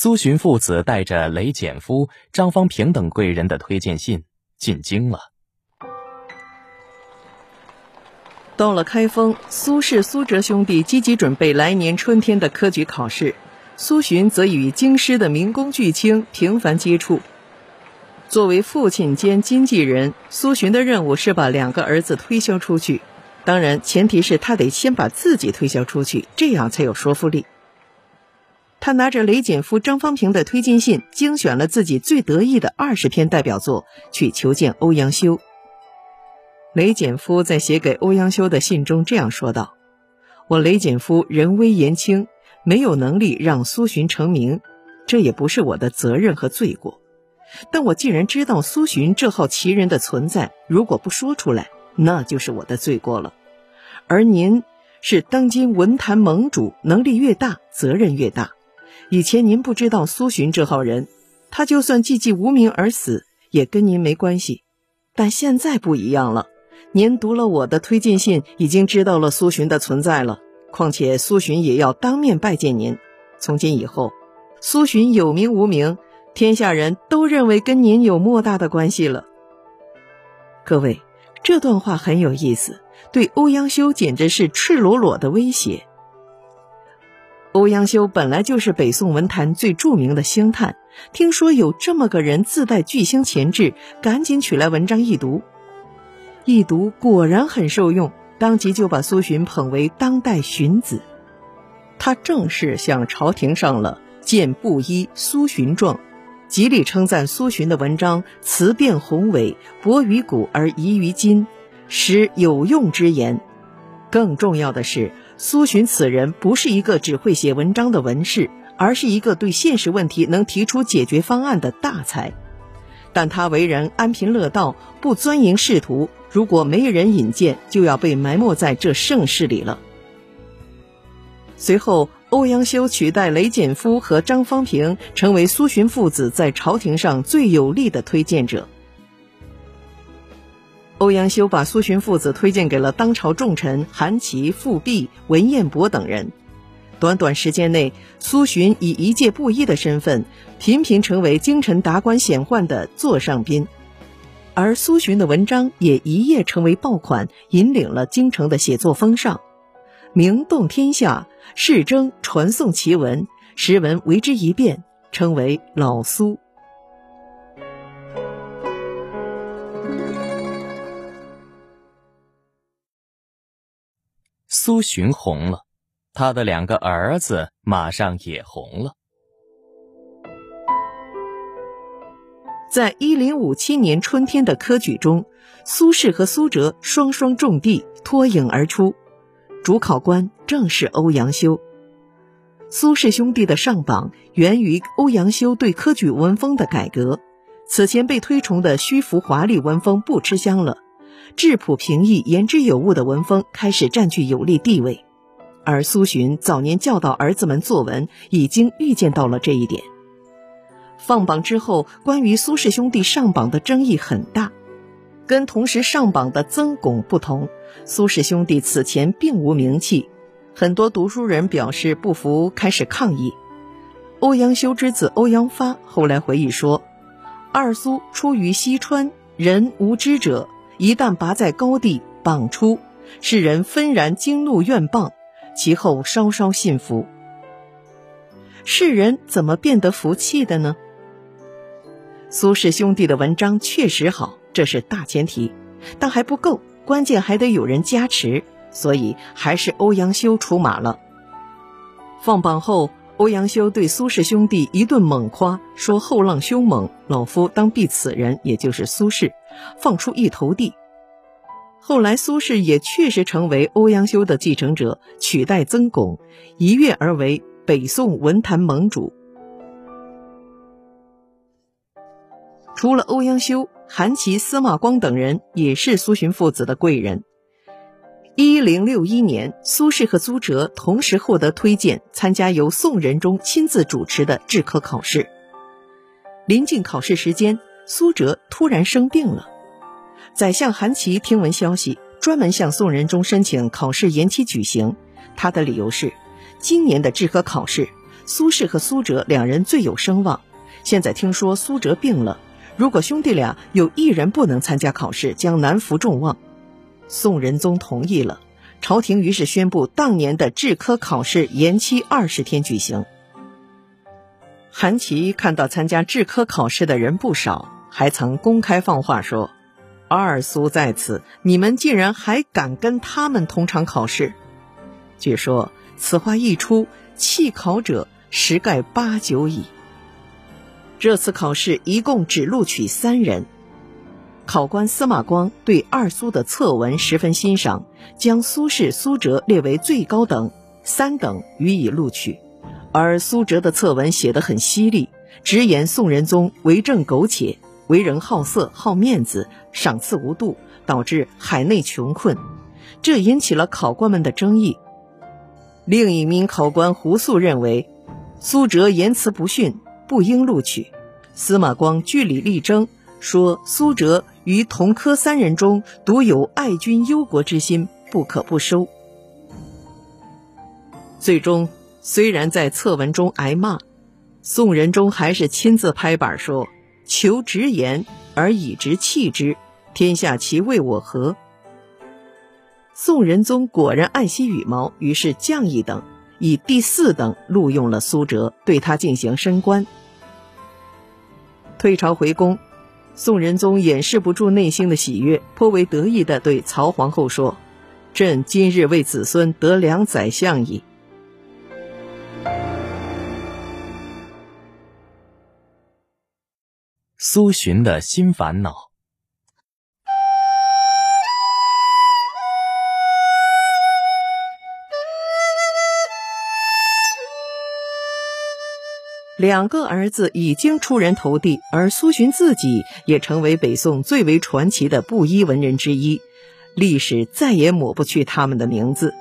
苏洵父子带着雷简夫、张方平等贵人的推荐信进京了。到了开封，苏轼、苏辙兄弟积极准备来年春天的科举考试，苏洵则与京师的民工巨卿频繁接触。作为父亲兼经纪人，苏洵的任务是把两个儿子推销出去，当然前提是他得先把自己推销出去，这样才有说服力。他拿着雷简夫、张方平的推荐信，精选了自己最得意的二十篇代表作，去求见欧阳修。雷简夫在写给欧阳修的信中这样说道：“我雷简夫人微言轻，没有能力让苏洵成名，这也不是我的责任和罪过。但我既然知道苏洵这号奇人的存在，如果不说出来，那就是我的罪过了。而您是当今文坛盟主，能力越大，责任越大。以前您不知道苏洵这号人，他就算寂寂无名而死，也跟您没关系。但现在不一样了。”您读了我的推荐信，已经知道了苏洵的存在了。况且苏洵也要当面拜见您。从今以后，苏洵有名无名，天下人都认为跟您有莫大的关系了。各位，这段话很有意思，对欧阳修简直是赤裸裸的威胁。欧阳修本来就是北宋文坛最著名的星探，听说有这么个人自带巨星潜质，赶紧取来文章一读。一读果然很受用，当即就把苏洵捧为当代荀子。他正式向朝廷上了《谏布衣苏洵状》，极力称赞苏洵的文章辞辩宏伟，博于古而遗于今，实有用之言。更重要的是，苏洵此人不是一个只会写文章的文士，而是一个对现实问题能提出解决方案的大才。但他为人安贫乐道，不钻营仕途。如果没人引荐，就要被埋没在这盛世里了。随后，欧阳修取代雷简夫和张方平，成为苏洵父子在朝廷上最有力的推荐者。欧阳修把苏洵父子推荐给了当朝重臣韩琦、富弼、文彦博等人。短短时间内，苏洵以一介布衣的身份，频频成为京城达官显宦的座上宾。而苏洵的文章也一夜成为爆款，引领了京城的写作风尚，名动天下。世征传颂其文，时文为之一变，称为老苏。苏洵红了，他的两个儿子马上也红了。在一零五七年春天的科举中，苏轼和苏辙双双中第，脱颖而出。主考官正是欧阳修。苏氏兄弟的上榜源于欧阳修对科举文风的改革。此前被推崇的虚浮华丽文风不吃香了，质朴平易、言之有物的文风开始占据有利地位。而苏洵早年教导儿子们作文，已经预见到了这一点。放榜之后，关于苏氏兄弟上榜的争议很大。跟同时上榜的曾巩不同，苏氏兄弟此前并无名气，很多读书人表示不服，开始抗议。欧阳修之子欧阳发后来回忆说：“二苏出于西川，人无知者，一旦拔在高地，榜出，世人纷然惊怒怨谤，其后稍稍信服。世人怎么变得服气的呢？”苏氏兄弟的文章确实好，这是大前提，但还不够，关键还得有人加持，所以还是欧阳修出马了。放榜后，欧阳修对苏氏兄弟一顿猛夸，说后浪凶猛，老夫当避此人，也就是苏轼，放出一头地。后来，苏轼也确实成为欧阳修的继承者，取代曾巩，一跃而为北宋文坛盟主。除了欧阳修、韩琦、司马光等人，也是苏洵父子的贵人。一零六一年，苏轼和苏辙同时获得推荐，参加由宋仁宗亲自主持的制科考试。临近考试时间，苏辙突然生病了。宰相韩琦听闻消息，专门向宋仁宗申请考试延期举行。他的理由是，今年的制科考试，苏轼和苏辙两人最有声望。现在听说苏辙病了，如果兄弟俩有一人不能参加考试，将难负众望。宋仁宗同意了，朝廷于是宣布当年的制科考试延期二十天举行。韩琦看到参加制科考试的人不少，还曾公开放话说：“二苏在此，你们竟然还敢跟他们同场考试？”据说此话一出，弃考者十盖八九矣。这次考试一共只录取三人。考官司马光对二苏的策文十分欣赏，将苏轼、苏辙列为最高等，三等予以录取。而苏辙的策文写得很犀利，直言宋仁宗为政苟且，为人好色、好面子，赏赐无度，导致海内穷困，这引起了考官们的争议。另一名考官胡素认为，苏辙言辞不逊，不应录取。司马光据理力争，说苏辙。于同科三人中，独有爱君忧国之心，不可不收。最终，虽然在策文中挨骂，宋仁宗还是亲自拍板说：“求直言而以直弃之，天下其为我何？”宋仁宗果然爱惜羽毛，于是降一等，以第四等录用了苏辙，对他进行升官。退朝回宫。宋仁宗掩饰不住内心的喜悦，颇为得意地对曹皇后说：“朕今日为子孙得两宰相矣。”苏洵的新烦恼。两个儿子已经出人头地，而苏洵自己也成为北宋最为传奇的布衣文人之一，历史再也抹不去他们的名字。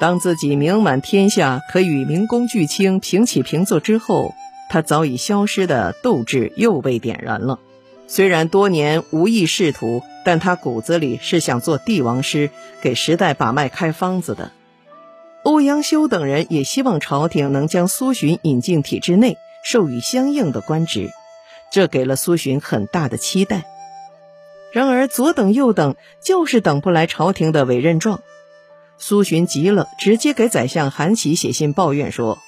当自己名满天下，可与明公巨卿平起平坐之后，他早已消失的斗志又被点燃了。虽然多年无意仕途，但他骨子里是想做帝王师，给时代把脉开方子的。欧阳修等人也希望朝廷能将苏洵引进体制内，授予相应的官职，这给了苏洵很大的期待。然而左等右等，就是等不来朝廷的委任状。苏洵急了，直接给宰相韩琦写信抱怨说：“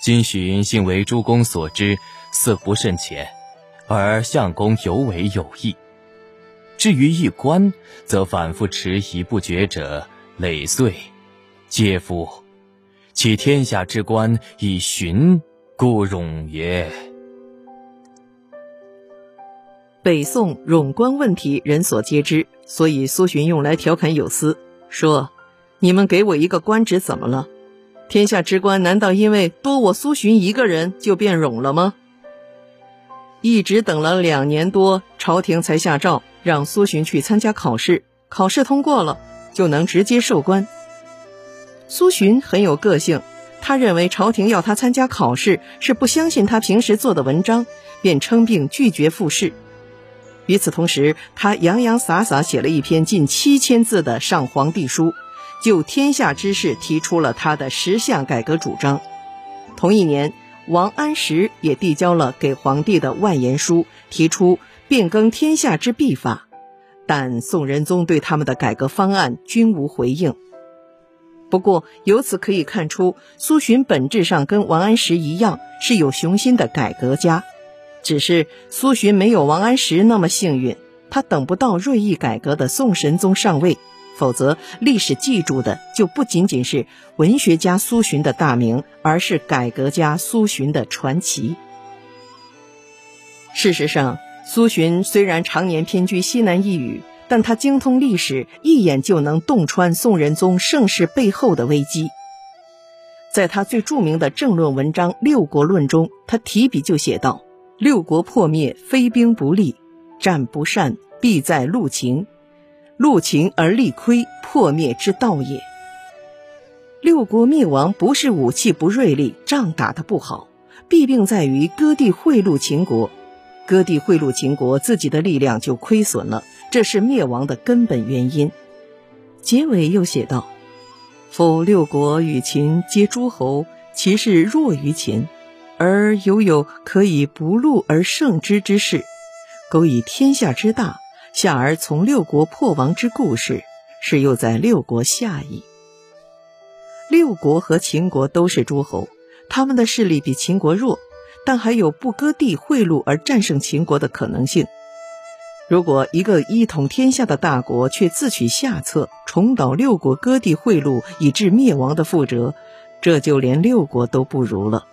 今洵幸为诸公所知，似不甚浅，而相公尤为有意。至于一官，则反复迟疑不决者累岁。”皆夫！其天下之官以循故冗也。北宋冗官问题人所皆知，所以苏洵用来调侃有司，说：“你们给我一个官职怎么了？天下之官难道因为多我苏洵一个人就变冗了吗？”一直等了两年多，朝廷才下诏让苏洵去参加考试，考试通过了就能直接授官。苏洵很有个性，他认为朝廷要他参加考试是不相信他平时做的文章，便称病拒绝复试。与此同时，他洋洋洒洒写了一篇近七千字的上皇帝书，就天下之事提出了他的十项改革主张。同一年，王安石也递交了给皇帝的万言书，提出变更天下之弊法，但宋仁宗对他们的改革方案均无回应。不过，由此可以看出，苏洵本质上跟王安石一样，是有雄心的改革家。只是苏洵没有王安石那么幸运，他等不到锐意改革的宋神宗上位，否则历史记住的就不仅仅是文学家苏洵的大名，而是改革家苏洵的传奇。事实上，苏洵虽然常年偏居西南一隅。但他精通历史，一眼就能洞穿宋仁宗盛世背后的危机。在他最著名的政论文章《六国论》中，他提笔就写道：“六国破灭，非兵不利，战不善，必在陆秦。陆勤而力亏，破灭之道也。六国灭亡不是武器不锐利，仗打得不好，弊病在于割地贿赂秦国。割地贿赂秦国，自己的力量就亏损了。”这是灭亡的根本原因。结尾又写道：“夫六国与秦皆诸侯，其势弱于秦，而犹有可以不戮而胜之之势，苟以天下之大，下而从六国破亡之故事，是又在六国下矣。六国和秦国都是诸侯，他们的势力比秦国弱，但还有不割地贿赂而战胜秦国的可能性。如果一个一统天下的大国却自取下策，重蹈六国割地贿赂以致灭亡的覆辙，这就连六国都不如了。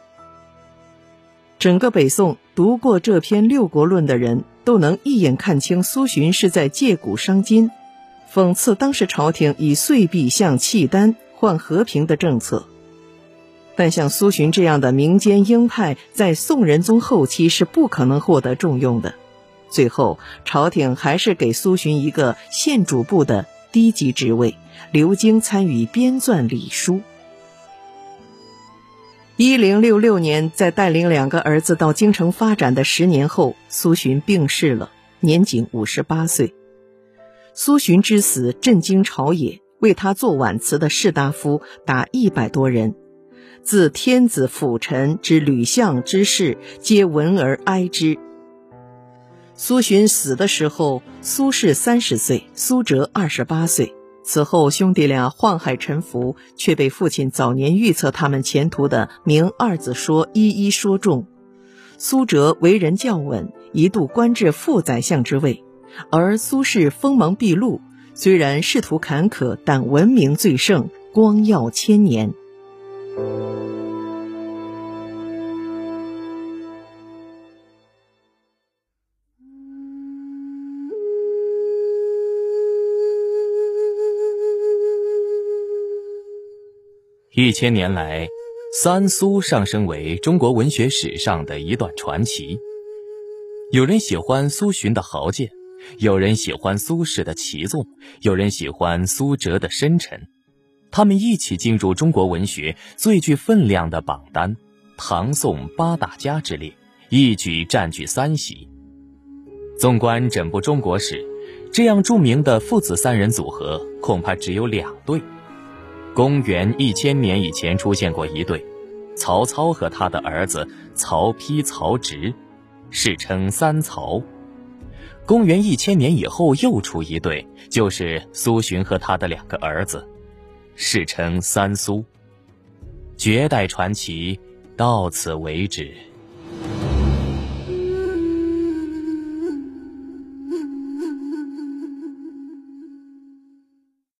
整个北宋读过这篇《六国论》的人都能一眼看清，苏洵是在借古伤今，讽刺当时朝廷以岁币向契丹。换和平的政策，但像苏洵这样的民间鹰派，在宋仁宗后期是不可能获得重用的。最后，朝廷还是给苏洵一个县主簿的低级职位，留京参与编纂礼书。一零六六年，在带领两个儿子到京城发展的十年后，苏洵病逝了，年仅五十八岁。苏洵之死震惊朝野。为他做挽词的士大夫达一百多人，自天子辅臣之吕相之士，皆闻而哀之。苏洵死的时候，苏轼三十岁，苏辙二十八岁。此后，兄弟俩宦海沉浮，却被父亲早年预测他们前途的明二子说一一说中。苏辙为人较稳，一度官至副宰相之位，而苏轼锋芒毕露。虽然仕途坎坷，但文明最盛，光耀千年。一千年来，三苏上升为中国文学史上的一段传奇。有人喜欢苏洵的豪健。有人喜欢苏轼的奇纵，有人喜欢苏辙的深沉，他们一起进入中国文学最具分量的榜单——唐宋八大家之列，一举占据三席。纵观整部中国史，这样著名的父子三人组合恐怕只有两对。公元一千年以前出现过一对，曹操和他的儿子曹丕、曹植，世称三曹。公元一千年以后又出一对，就是苏洵和他的两个儿子，世称三苏。绝代传奇到此为止。